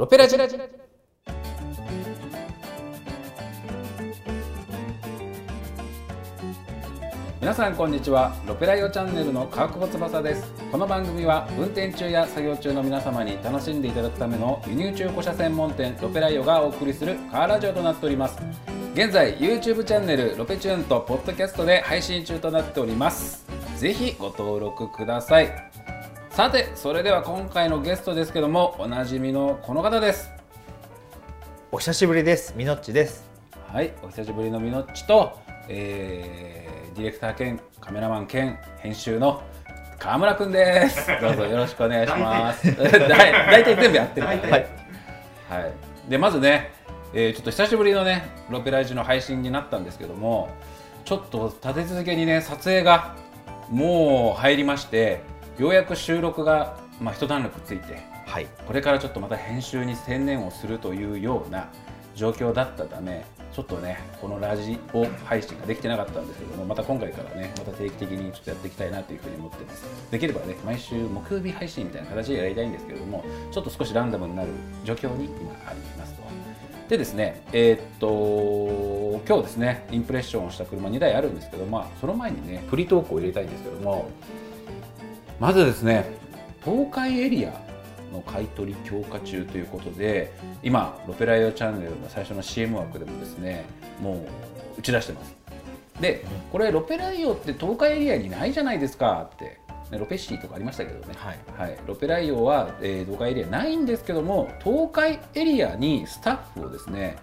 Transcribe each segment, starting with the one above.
ロペラジ。皆さんこんにちは。ロペライオチャンネルの川久保翼です。この番組は運転中や作業中の皆様に楽しんでいただくための輸入中古車専門店ロペライオがお送りするカーラジオとなっております。現在 YouTube チャンネルロペチューンとポッドキャストで配信中となっております。ぜひご登録ください。さてそれでは今回のゲストですけどもおなじみのこの方です。お久しぶりです。みのっちです。はいお久しぶりのみのっちと、えーディレクター兼カメラマン兼編集の川村くんです。どうぞよろしくお願いします。だい大体全部やってる。からねはい。はい、でまずね、えーちょっと久しぶりのねロペラジの配信になったんですけどもちょっと立て続けにね撮影がもう入りましてようやく収録が、まあ、一段落ついてはい。これからちょっとまた編集に専念をするというような状況だったためちょっとねこのラジオ配信ができてなかったんですけどもまた今回からねまた定期的にちょっとやっていきたいなというふうに思ってますできればね毎週木曜日配信みたいな形でやりたいんですけれどもちょっと少しランダムになる状況に今ありますとでですねえーっと今日ですねインプレッションをした車2台あるんですけどまあその前にねフリートークを入れたいんですけどもまずですね東海エリアの買い取り強化中ということで今ロペライオチャンネルの最初の CM 枠でもですねもう打ち出してますでこれロペライオって東海エリアにないじゃないですかって、ね、ロペシーとかありましたけどね、はい。はい、ロペライオは、えー東海エリアないんですけども東海エリアにスタッフをですね、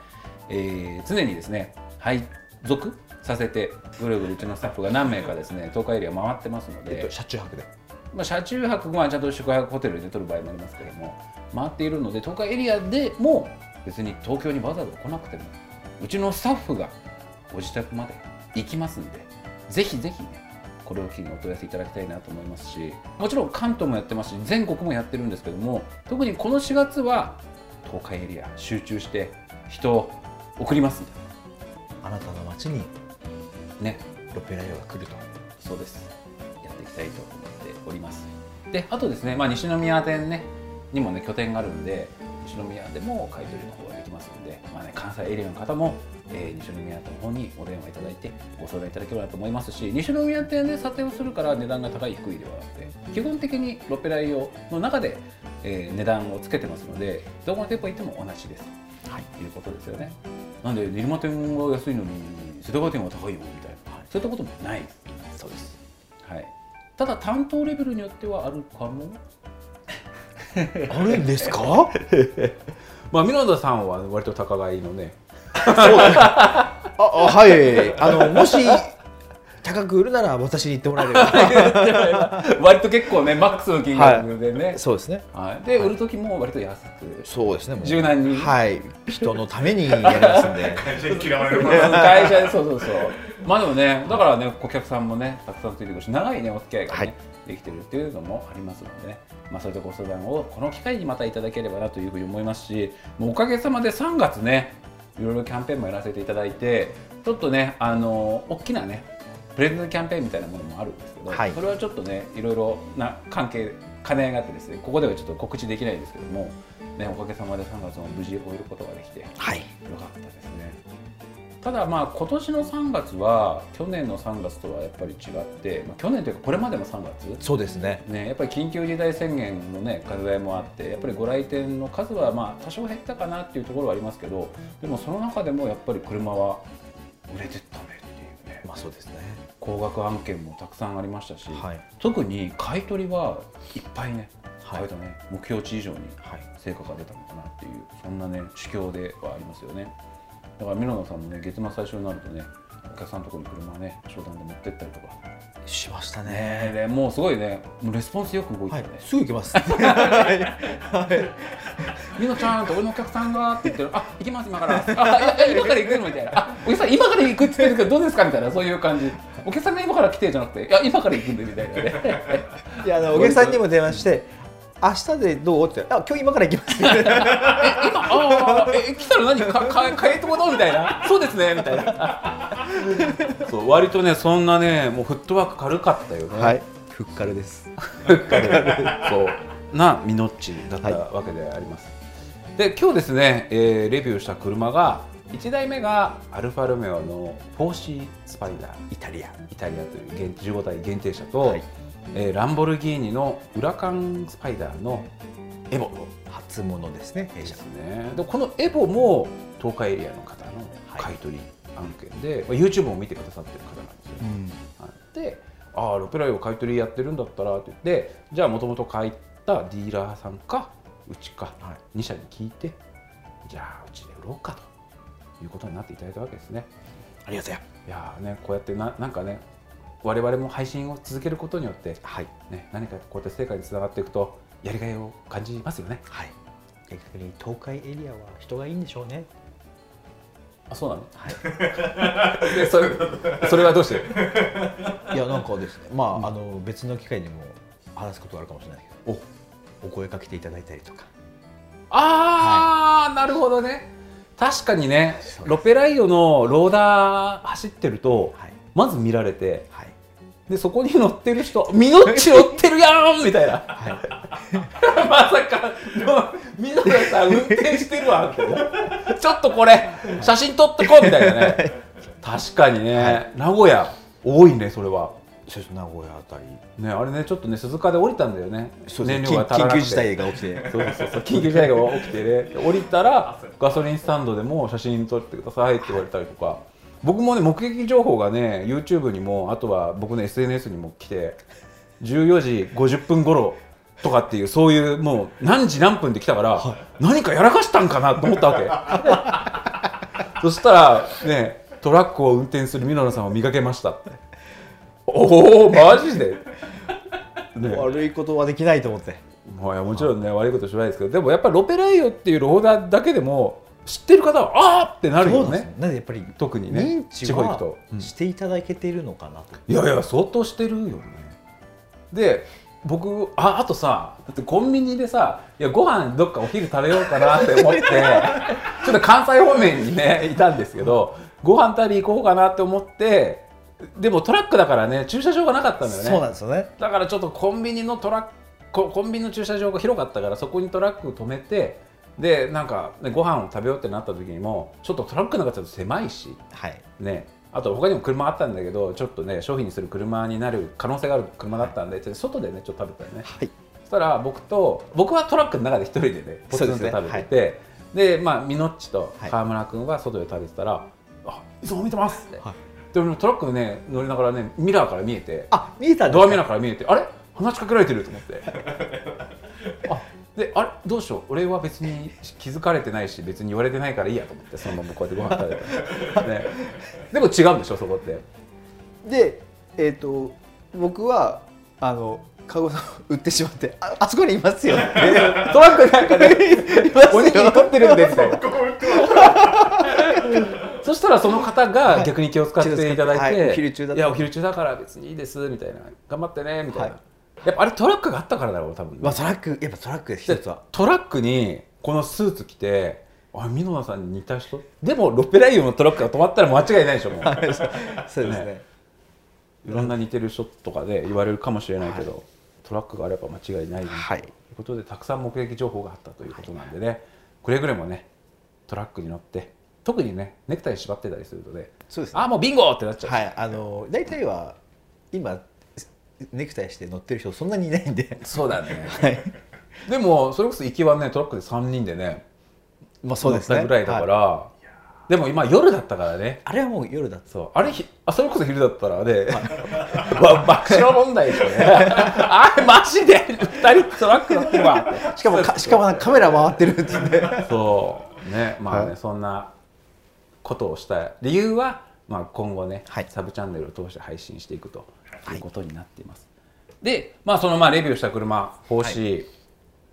えー常にですね配属させてぐるぐるうちのスタッフが何名かですね東海エリア回ってますので、えっと、車中泊で。まあ、車中泊はちゃんと宿泊ホテルで取る場合もありますけども回っているので東海エリアでも別に東京にわざわざ来なくてもうちのスタッフがご自宅まで行きますんでぜひぜひねこれを機にお問い合わせいただきたいなと思いますしもちろん関東もやってますし全国もやってるんですけども特にこの4月は東海エリア集中して人を送りますんであなたの街にねロペライオが来ると。そうです。やっていきたいと思っております。で、あとですね、まあ、西宮店ね、にもね、拠点があるんで、西宮でも買い取りの方ができますので、まあね、関西エリアの方も、えー西宮店の方にお電話いただいて、ご相談いただければと思いますし、西宮店で査定をするから値段が高い、低いではなくて、基本的にロペライオの中で、えー値段をつけてますので、どこの店舗行っても同じです。はい。ということですよね。なんで練馬店は安いのに世田谷店は高いよみたいな、そういったこともないです。ただ担当レベルによってはあるかも。あるんですか？まあミノダさんは割と高買いのね。あ、あはい。あの、もし、高く売るなら私に言ってもらえれば。割と結構ねマックスの金額でね。そうですね。はい。で売る時も割と安く。そうですね。柔軟にはい。人のためにやりますんで。会社に嫌われる 会社でそうそうそう。まあでもねだからねお客さんもねたくさんついてくるし長いねお付き合いがね、はいできてるっていうのもありますのでね。まあそういったご相談をこの機会にまたいただければなというふうに思いますし、もうおかげさまで3月ねいろいろキャンペーンもやらせていただいてちょっとねあの大きなねプレゼントキャンペーンみたいなものもあるんですけど、はいそれはちょっとねいろいろな関係兼ね合いがあってですねここではちょっと告知できないですけども、ね、おかげさまで3月も無事終えることができてよはい。かったですねただまあ今年の3月は去年の3月とはやっぱり違って、まあ、去年というかこれまでの3月？そうですね。ね、やっぱり緊急事態宣言の、ね、課題もあってやっぱりご来店の数はまあ多少減ったかなっていうところはありますけどでもその中でもやっぱり車は売れてったねっていうねまあそうですね。高額案件もたくさんありましたし、はい。特に買い取りはいっぱいね、はいね目標値以上にはい。成果が出たのかなっていうそんなね主況ではありますよねだからミロナさんもね月末最初になるとねお客さんのところに車ね商談で持ってったりとかしましたねね。でもうすごいねもうレスポンスよく動いてはい。すぐ行きます。はい。みのちゃんと俺のお客さんがって言ってるあ行きます今からあ今から行くのみたいなあお客さん今から行くって言ってるけどどうですか？みたいなそういう感じお客さんが今から来てじゃなくていや今から行くんでみたいなね いやあのお客さんにも電話して明日でどう？って。あ今日今から行きます。今ああえ来たら何？かか買えってこと？みたいな。そうですねみたいな。そう割とねそんなねもうフットワーク軽かったよね。はい。ふっかるです。そう。なミノッチだったわけであります。で今日ですね、えーレビューした車が1台目がアルファロメオの 4C スパイダー。イタリア。イタリアという限15台限定車と、はいえーランボルギーニのウラカンスパイダーのエボ。初物ですね。弊社ですね。でこのエボも東海エリアの方の買い取り案件で、まあ YouTube も見てくださってる方なんですよ、うん。はい。で「ああロペライを買い取りやってるんだったら」って言ってじゃあもともと買ったディーラーさんかうちか、はい。2社に聞いてじゃあうちで売ろうかということになっていただいたわけですね。ありがとういやーねこうやってななんかね我々も配信を続けることによって、はい。ね、何かこうやって成果につながっていくとやりがいを感じますよね。はい。逆に東海エリアは人がいいんでしょうね。あそうなの？はい。でそれそれはどうして？いやなんかですね。まあ、あの別の機会でも話すことがあるかもしれないけど。お。声かけていただいたりとか。ああ、なるほどね。確かにねロペライオのローダー走ってると、はい。まず見られてはいでそこに乗ってる人「ミノッチ乗ってるやん!」みたいな。はい。まさかミノルさん運転してるわってちょっとこれ写真撮ってこうみたいなね。確かにね、名古屋多いねそれは。名古屋あたり。ねあれねちょっとね鈴鹿で降りたんだよね。燃料が足らなくて。緊急事態が起きて。そうそうそう。緊急事態が起きてね。で降りたらガソリンスタンドでも写真撮ってくださいって言われたりとか僕もね目撃情報がね YouTube にもあとは僕の SNS にも来て14時50分頃とかっていうそういうもう何時何分で来たから、何かやらかしたんかなと思ったわけ。そしたらねトラックを運転するミノルさんを見かけました。っておおマジで、ね。悪いことはできないと思って。もちろんね悪いことしないですけどでもやっぱりロペライオっていうローダーだけでも知ってる方はあーってなるよね。なんでやっぱり特にね地方行くと、うん。していただけているのかなと、いやいや相当してるよね。で僕ああとさだってコンビニでさいやご飯どっかお昼食べようかなって思って ちょっと関西方面にねいたんですけどご飯食べ行こうかなって思ってでもトラックだからね駐車場がなかったんだよね。そうなんですよね。だからちょっとコンビニのトラックココンビニの駐車場が広かったからそこにトラック止めてでなんか、ね、ご飯を食べようってなった時にもちょっとトラックの中ちょっと狭いしはい。ねあと他にも車あったんだけどちょっとね商品にする車になる可能性がある車だったんで、ちょっと外でねちょっと食べたよね。はい。そしたら僕と僕はトラックの中で一人でねポツンと食べててで,、まあミノッチとはい。川村君は外で食べてたら「あいつも見てます」って、はい。で俺もトラックのね乗りながらねミラーから見えてあ見えたドアミラーから見えてあれ？話しかけられてると思って。あであれどうしよう。俺は別に気づかれてないし別に言われてないからいいやと思ってそのままこうやってご飯食べた、ね、でも違うんでしょそこって。でえっ、と僕はあのカゴさん売ってしまってああそこにいますよ。っ てトラックなんかね。いますよ。おにぎり取ってるんでみたいな。そしたらその方が逆に気を使っていただいて、はい。お昼中だった。いやお昼中だから別にいいですみたいな。頑張ってねみたいな、はいやっぱあれトラックがあったからだろう多分ね。まあトラックやっぱトラックですで一つは。トラックにこのスーツ着てあミノナさんに似た人？でもロペライオのトラックが止まったら間違いないでしょもう。そうですね。ね いろんな似てる人とかで言われるかもしれないけど、トラックがあれば間違いないとはい。いうことでたくさん目撃情報があったということなんでね。くれぐれもねトラックに乗って特にねネクタイ縛ってたりするとねそうですね。あーもうビンゴってなっちゃう、はいあの大体は今ネクタイして乗ってる人そんなにいないんで。そうだね。はい。でもそれこそ行きはねトラックで3人でねまあそうですね。乗ったぐらいだから、はい。でも今夜だったからね。あれはもう夜だった。そう。あれひあそれこそ昼だったらね、わ 爆笑問題ですよね。あれマジで？2人トラック乗ってるわ。しかもかしかもカメラ回ってるっつってそう。ね。まあね、はい。そんなことをした理由は、まあ、今後ね、はい。サブチャンネルを通して配信していくとい。うことになっています、でまあそのまあレビューした車 4C、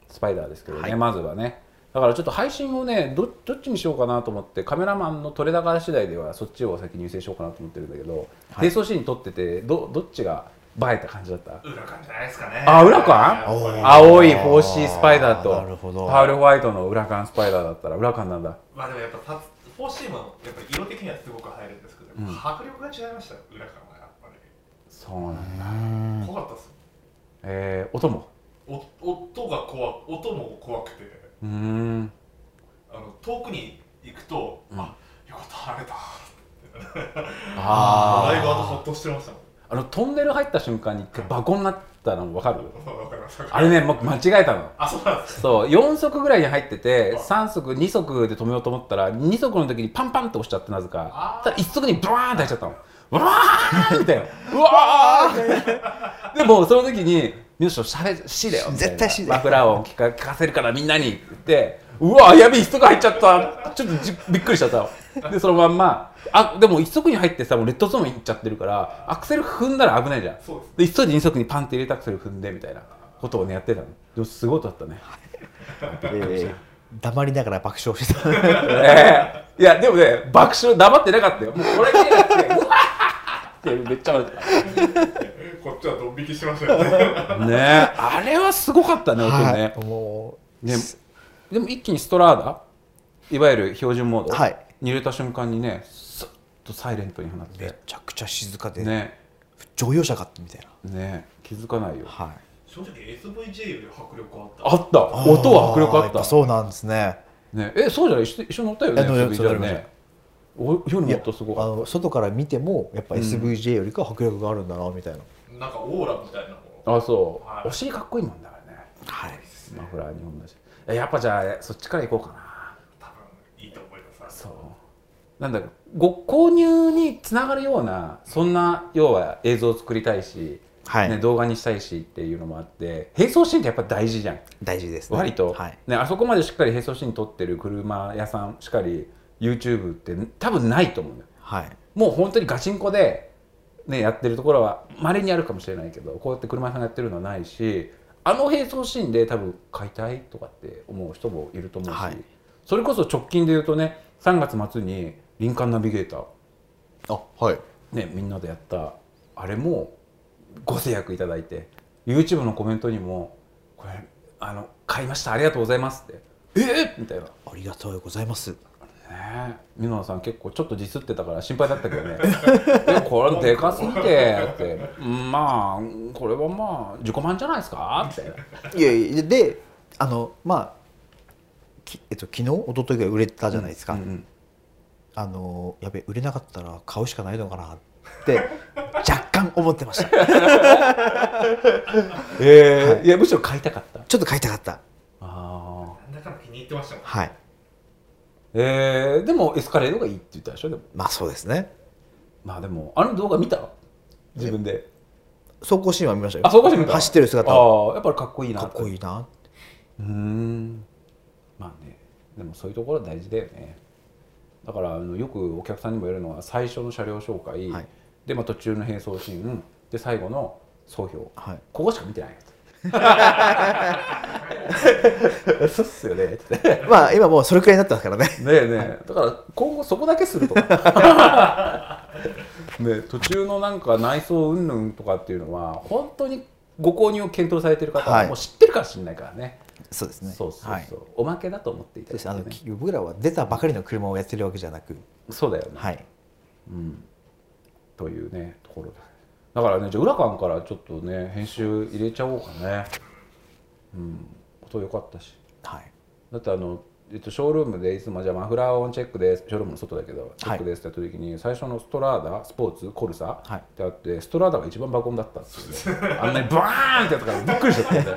スパイダーですけどね、はい。まずはね。だからちょっと配信をねどどっちにしようかなと思ってカメラマンの撮れ高次第ではそっちを先に優先しようかなと思ってるんだけど、並走シーン撮っててどどっちが映えた感じだった？裏感じゃないですかね。あ裏感青い 4C スパイダーとなるほど。パールホワイトの裏感スパイダーだったら裏感なんだ。まあでもやっぱパフォーシーもやっぱり色的にはすごく入るんですけど、うん。迫力が違いましたよ裏感は。そうなんだ。怖かったです。えー、音も？お音が怖音も怖くて。うーん。遠くに行くと、うん。あよかった晴れた。あだいぶあとほっとしてましたもん。あのトンネル入った瞬間にバコになったの分かる？あれねもう間違えたの。あそうなんです。そう4足ぐらいに入っててあ3足2足で止めようと思ったら2足の時にパンパンって押しちゃってなぜか。ただ1足にブワーンって入っちゃったのうわーみたいな。うわーでもその時に「みのしょしゃれしだよ」絶対よマフラー音聞か聞かせるからみんなにって言ってうわやべえ1足入っちゃったちょっとじびっくりしちゃったの。でそのまんま。あでも1足に入ってさもうレッドゾーンに行っちゃってるからアクセル踏んだら危ないじゃん。ですで急いで2足にパンって入れてアクセル踏んでみたいな。ことをねやってたの。でもすごい音だったね。えー黙りながら爆笑してた。ええいやでもね爆笑黙ってなかったよ。もうこれってめっちゃ笑って こっちはドン引きしましたよね。たね。あれはすごかったね音ね、はいもうね。でも一気にストラーダ？いわゆる標準モード、はい。に入れた瞬間にねスッとサイレントになっめてちゃくちゃ静かで、ね。乗用車かったみたいな。ね。気づかないよ。はい。正直 SVJ より迫力あった。あった。音は迫力あった。ぱそうなんですね。ね。えそうじゃない？一緒一緒に乗ったよね？え乗り SVJ そう乗りましたねお夜の音すごあかっの外から見てもやっぱうん。SVJ よりかは迫力があるんだなみたいな、なんかオーラみたいなあそう、はいお尻かっこいいもんだからねはい。マフラー日本だし。えやっぱじゃあそっちから行こうかな。多分いいと思います。そう。なんだろうご購入につながるようなそんな要は映像を作りたいし、はい、ね、動画にしたいしっていうのもあって並走シーンってやっぱ大事じゃん。大事ですね。割と、はい。ね、あそこまでしっかり並走シーン撮ってる車屋さんしかり YouTube って多分ないと思うんだよ。はい。もう本当にガチンコで、ね、やってるところはまれにあるかもしれないけどこうやって車屋さんがやってるのはないしあの並走シーンで多分買いたいとかって思う人もいると思うし、はい。それこそ直近で言うとね3月末にリンカーンナビゲーター、あはい。ね、みんなでやったあれもご制約いただいて YouTube のコメントにも「これあの買いましたありがとうございます」って「えっ!」みたいな。ありがとうございますね。え美濃さん結構ちょっとディスってたから心配だったけどね「えこれでかすぎて」って「うんまあこれはまあ自己満じゃないですか」みたいないやいやであのまあきえっと昨日一昨日ぐらい売れたじゃないですか、うんうん。あのやべ売れなかったら買うしかないのかなって若干思ってました。えーい。やむしろ買いたかった。ちょっと買いたかった。ああなんだかんだ気に入ってましたもん。はいえー、でもエスカレードがいいって言ったでしょ？でも。まあそうですね。まあでもあの動画見た？自分で。走行シーンは見ましたよ。あそうかし見た？走ってる姿はああやっぱりかっこいいなかっこいいいなうーん。まあね。でもそういうところ大事だよね。だからあのよくお客さんにも言えるのは最初の車両紹介、はい。で、まあ、途中の並走シーン。で最後の総評。はい。ここしか見てない。やつ そうっすよね。まあ今もうそれくらいになってますからね。ねえねえ。だから今後そこだけすると。か ねえ途中のなんか内装云々とかっていうのは本当にご購入を検討されてる方ははい。もう知ってるかもしれないからね、そうですね。そうそうそう、はい。おまけだと思っていただいて、ね、僕らは出たばかりの車をやってるわけじゃなく。そうだよね、はい。うん、というねところで。すだからねじゃあ裏感からちょっとね編集入れちゃおうかねうん。音良かったし。はい。だってあの、えっと、ショールームでいつもじゃあマフラーオンチェックです。ショールームの外だけどチェックですってやった時に、最初のストラーダスポーツコルサはい。ってあってストラーダが一番爆音だったっていう。ね あんなにバーンってやったからびっくりしちゃって。ね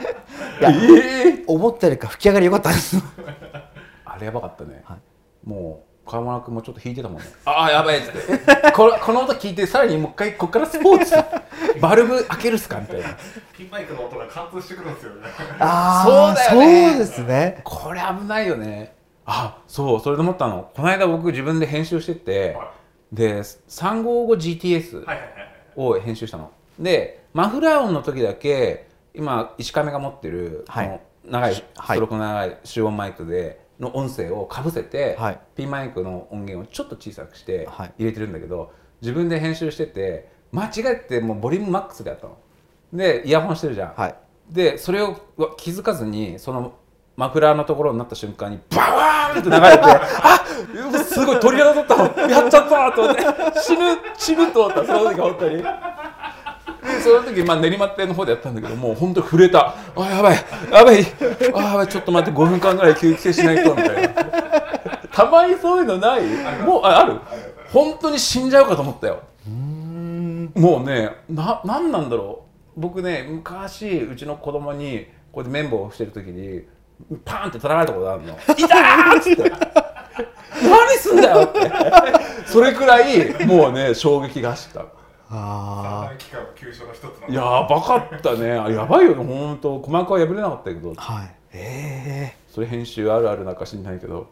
いやええ思ったよりか吹き上がり良かったです。あれやばかったね、はい。もう川村君もちょっと弾いてたもんね。ああやばいっつ。ってえこのこの音聞いてさらにもう一回こっからスポーツ バルブ開けるっすか？みたいな。ピンマイクの音が貫通してくるんですよね。あそうだよね。そうですね。これ危ないよね。あそうそれで思ったの。この間僕自分で編集してて、はで 355GTS はいはいはいはい。を編集したの。でマフラー音の時だけ今石亀が持ってる、はい。この長いスはい。トロークの長い集音マイクでの音声をかぶせて、はい。ピンマイクの音源をちょっと小さくしてはい。入れてるんだけど、自分で編集してて間違えてもうボリュームマックスでやったの。でイヤホンしてるじゃん、はい。でそれを気づかずにそのマフラーのところになった瞬間にバワーンって流れてあっすごい鳥肌立ったの。やっちゃったと思って。死ぬ死ぬと思った。その時本当にでその時、まあ、練馬亭の方でやったんだけどもう本当に震えた。あやばいやばいあやばいちょっと待って5分間ぐらい休憩しないとみたいな。たまにそういうのない？もうあある？本当に死んじゃうかと思ったよ。もうねななんなんだろう。僕ね昔うちの子供にこうやって綿棒をしてる時にパーンって取られたことあるの「痛ー!」っつって「何すんだよ!」って。それくらいもうね衝撃が走った。あ三大機関の急所の一つなんやばかったね。あやばいよね。本当鼓膜は破れなかったけど。あはい。えそれ編集あるあるなんか知んないけど、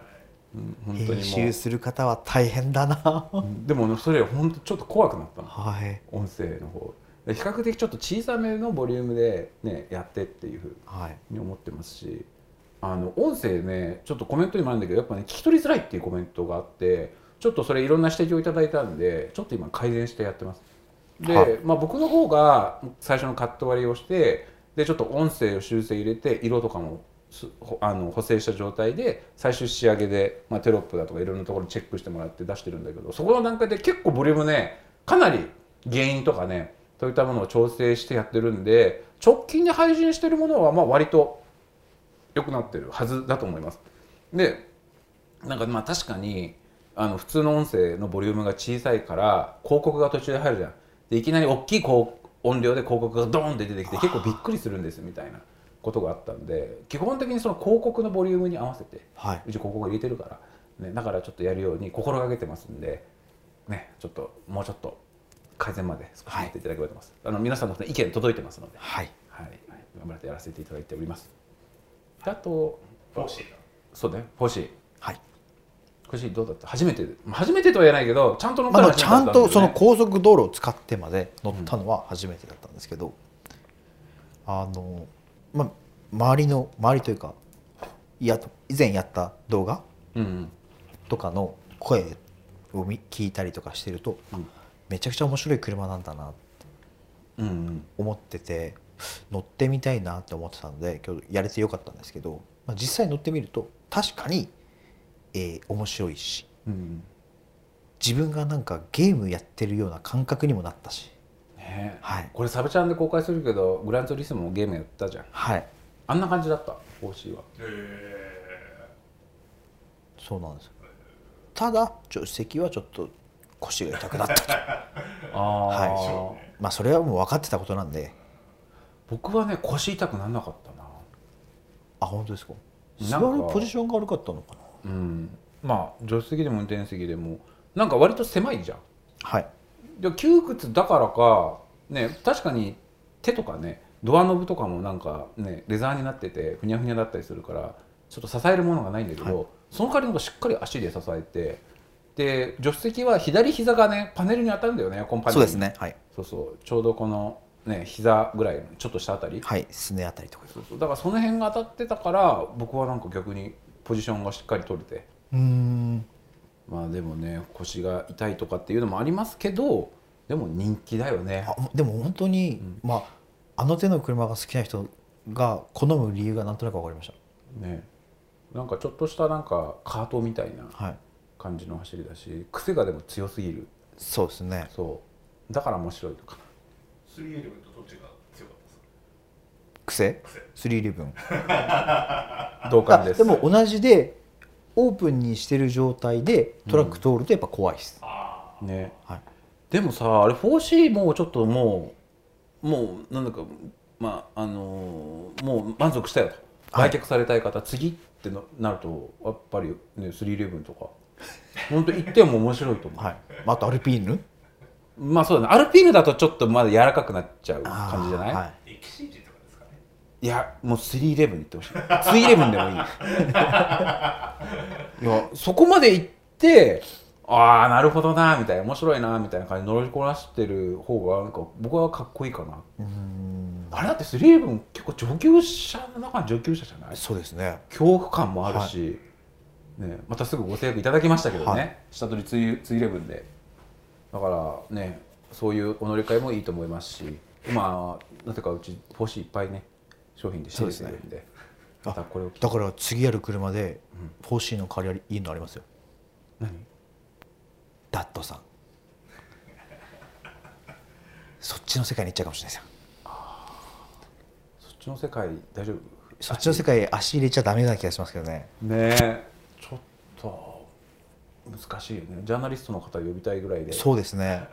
うん、え本当に編集する方は大変だな。でもねそれ本当ちょっと怖くなったの。はい。音声の方。で比較的ちょっと小さめのボリュームでねやってっていうふうはい。に思ってますし。あの音声ねちょっとコメントにもあるんだけどやっぱね聞き取りづらいっていうコメントがあってちょっとそれいろんな指摘をいただいたんでちょっと今改善してやってますで、はいまあ、僕の方が最初のカット割りをしてでちょっと音声を修正入れて色とかもあの補正した状態で最終仕上げで、まあ、テロップだとかいろんなところチェックしてもらって出してるんだけどそこの段階で結構ボリュームねかなり原因とかねそういったものを調整してやってるんで直近で配信してるものはまあ割と良くなってるはずだと思います。でなんかまあ確かにあの普通の音声のボリュームが小さいから広告が途中で入るじゃん。でいきなり大きいこう音量で広告がドーンって出てきて結構びっくりするんですみたいなことがあったんで基本的にその広告のボリュームに合わせてはい。うち広告入れてるから、ね、だからちょっとやるように心がけてますんで、ね、ちょっともうちょっと改善まで少し待っていただければと思います、あの皆さんの意見届いてますので、はい。はい、頑張ってやらせていただいております。であとフォーシーだそうね欲しいどうだった初めて初めてとは言えないけどちゃんと乗ったまあ、らちゃんとその高速道路を使ってまで乗ったのは初めてだったんですけど、あのま周りの周りというかいや以前やった動画、とかの声を聞いたりとかしてると、うんめちゃくちゃ面白い車なんだなってうん思ってて乗ってみたいなって思ってたので今日やれてよかったんですけど、まあ、実際乗ってみると確かに、えー面白いし。うん。自分がなんかゲームやってるような感覚にもなったし。ね。はい。これサブチャンで公開するけどグランツーリスモもゲームやったじゃん。はい。あんな感じだった方針は。えそうなんですただ助手席はちょっと腰が痛くなった。と ああ、はい。まあそれはもう分かってたことなんで。僕はね腰痛くならなかったな。あ本当ですか？座なんか。るポジションが悪かったのかな？うん。まあ助手席でも運転席でもなんか割と狭いじゃん。はい。で窮屈だからかね確かに手とかねドアノブとかもなんかねレザーになっててふにゃふにゃだったりするからちょっと支えるものがないんだけど、はい。その代わりの方がしっかり足で支えてで助手席は左膝がねパネルに当たるんだよねコンパネそうですね。はい。そうそう。ちょうどこのね膝ぐらいのちょっとしたあたり、はい。すねあたりとか。そうそう。だからその辺が当たってたから僕はなんか逆にポジションがしっかり取れて。うーん。まあでもね腰が痛いとかっていうのもありますけどでも人気だよね。あでも本当に、まああの手の車が好きな人が好む理由がなんとなく分かりましね。なんかちょっとしたなんかカートみたいなたはい。感じの走りだし癖がでも強すぎる。そうですね。そう。だから面白いのかー、311とどっちが強かったですか？癖？癖。311な 同感です。あでも同じでオープンにしてる状態でトラック通るとやっぱ怖いです、あね。はい、でもさあれ 4C もうちょっともうもうなんだかまああのーもう満足したよ。とはい。売却されたい方、次ってななるとやっぱりね311とか。本当行っても面白いと思う、はい。まあ、あとアルピーヌ？まあそうだね。アルピーヌだとちょっとまだ柔らかくなっちゃう感じじゃない、はいいやもう311に行ってほしい。311でもいい。いやそこまで行ってああなるほどなみたいな面白いなみたいな感じで乗りこなしてる方がなんか僕はかっこいいかな。うーん。あれだって311結構上級者の中の上級者じゃない？そうですね。恐怖感もあるし、ね、またすぐご制約いただきましたけどね、はい。下取りツイツイレブンで。だからねそういうお乗り換えもいいと思いますし今なぜかうち欲しいいっぱいね商品で仕入れてるんで。またこれをだから次やる車で 4C の代わりいいのありますよ。何？ダットさん。そっちの世界に行っちゃうかもしれないですよ。そっちの世界大丈夫？そっちの世界足入れちゃダメな気がしますけどね。ねえ。ちょっと難しいよね。ジャーナリストの方呼びたいぐらいで。そうですね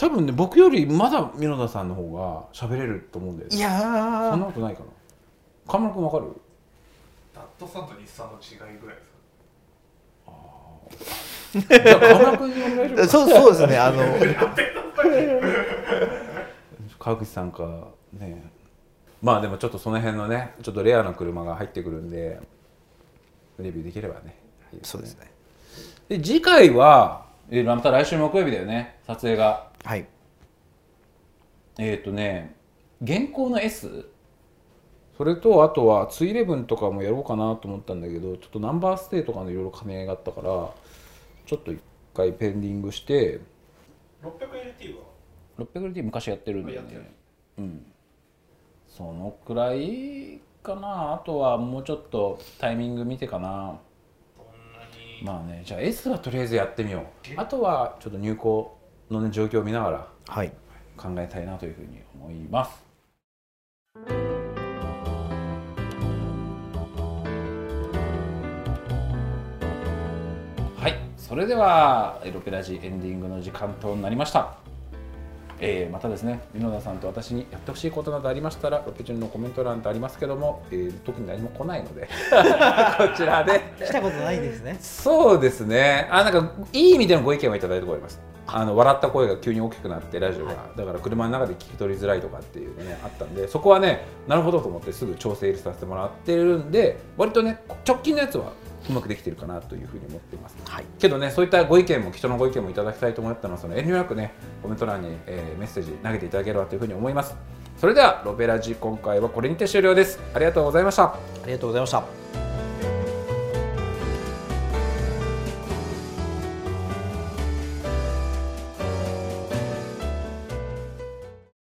多分ね僕よりまだ箕田さんの方が喋れると思うんだよね。いやそんなーことないかな。河村君わかる？ダットさんと日産の違いぐらいですか？じゃあ河村君にお願いしますそうそうですねあの。川口さんかね。まあでもちょっとその辺のねちょっとレアな車が入ってくるんでレビューできればね。いいね。そうですね。で次回はえーまた来週木曜日だよね。撮影がはい。えっ、とね現行の S それとあとはツイレブンとかもやろうかなと思ったんだけどちょっとナンバーステイとかのいろいろ兼ね合いがあったからちょっと一回ペンディングして 600LT は？600LT 昔やってるんだよね。うん。そのくらいかな。あとはもうちょっとタイミング見てかな。まあねじゃあ S はとりあえずやってみよう。あとはちょっと入校の、ね、状況を見ながらはい。考えたいなというふうに思います。はい。それではえロペラジエンディングの時間となりました。えーまたですね箕田さんと私にやってほしいことなどありましたらロペチュンのコメント欄ってありますけども、えー特に何も来ないので こちらで。来たことないですね。そうですね。あなんかいい意味でのご意見をいただいたことありますあの笑った声が急に大きくなってラジオが、だから車の中で聞き取りづらいとかっていうのねあったんでそこはねなるほどと思ってすぐ調整させてもらってるんで割とね直近のやつはうまくできてるかなというふうに思っています、はい。けどねそういったご意見も人のご意見もいただきたいと思ったのでその遠慮なくねコメント欄に、えーメッセージ投げていただければというふうに思います。それではロベラジ今回はこれにて終了です。ありがとうございました。ありがとうございました